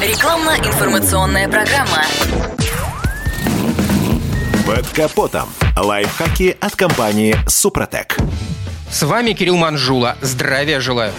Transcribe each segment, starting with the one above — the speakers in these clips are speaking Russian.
Рекламно-информационная программа. Под капотом. Лайфхаки от компании «Супротек». С вами Кирилл Манжула. Здравия желаю.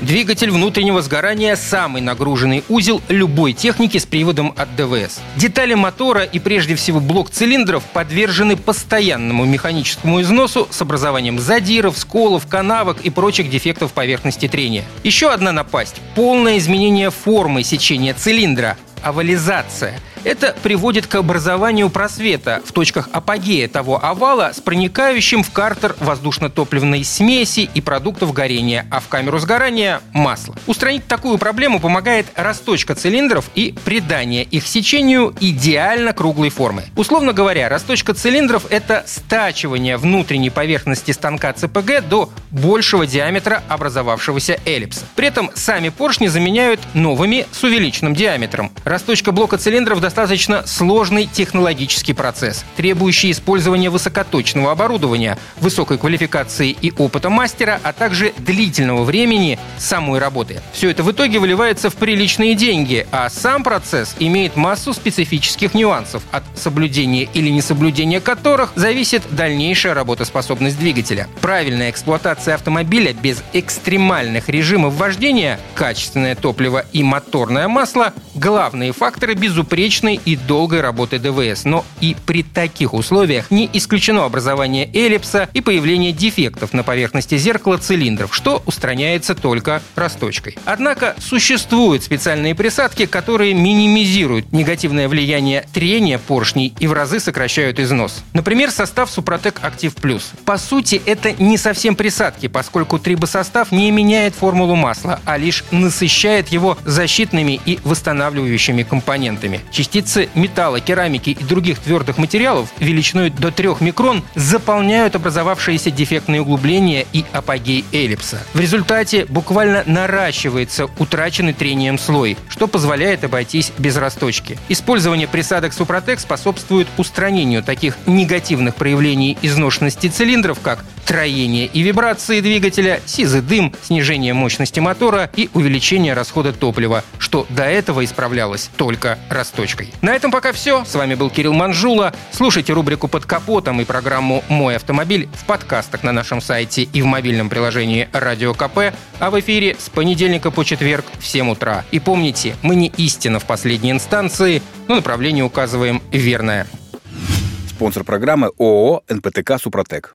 Двигатель внутреннего сгорания – самый нагруженный узел любой техники с приводом от ДВС. Детали мотора и прежде всего блок цилиндров подвержены постоянному механическому износу с образованием задиров, сколов, канавок и прочих дефектов поверхности трения. Еще одна напасть – полное изменение формы сечения цилиндра – овализация – это приводит к образованию просвета в точках апогея того овала с проникающим в картер воздушно-топливной смеси и продуктов горения, а в камеру сгорания – масло. Устранить такую проблему помогает расточка цилиндров и придание их сечению идеально круглой формы. Условно говоря, расточка цилиндров – это стачивание внутренней поверхности станка ЦПГ до большего диаметра образовавшегося эллипса. При этом сами поршни заменяют новыми с увеличенным диаметром. Расточка блока цилиндров достаточно сложный технологический процесс, требующий использования высокоточного оборудования, высокой квалификации и опыта мастера, а также длительного времени самой работы. Все это в итоге выливается в приличные деньги, а сам процесс имеет массу специфических нюансов, от соблюдения или несоблюдения которых зависит дальнейшая работоспособность двигателя. Правильная эксплуатация автомобиля без экстремальных режимов вождения, качественное топливо и моторное масло – главные факторы безупречной приличной и долгой работы ДВС, но и при таких условиях не исключено образование эллипса и появление дефектов на поверхности зеркала цилиндров, что устраняется только расточкой. Однако существуют специальные присадки, которые минимизируют негативное влияние трения поршней и в разы сокращают износ. Например, состав Супротек Актив Плюс. По сути, это не совсем присадки, поскольку трибосостав не меняет формулу масла, а лишь насыщает его защитными и восстанавливающими компонентами. Частицы металла, керамики и других твердых материалов величиной до 3 микрон заполняют образовавшиеся дефектные углубления и апогей эллипса. В результате буквально наращивается утраченный трением слой, что позволяет обойтись без расточки. Использование присадок Супротек способствует устранению таких негативных проявлений изношенности цилиндров, как троение и вибрации двигателя, сизый дым, снижение мощности мотора и увеличение расхода топлива, что до этого исправлялось только расточкой. На этом пока все. С вами был Кирилл Манжула. Слушайте рубрику «Под капотом» и программу «Мой автомобиль» в подкастах на нашем сайте и в мобильном приложении «Радио КП», а в эфире с понедельника по четверг в 7 утра. И помните, мы не истина в последней инстанции, но направление указываем верное. Спонсор программы ООО «НПТК Супротек».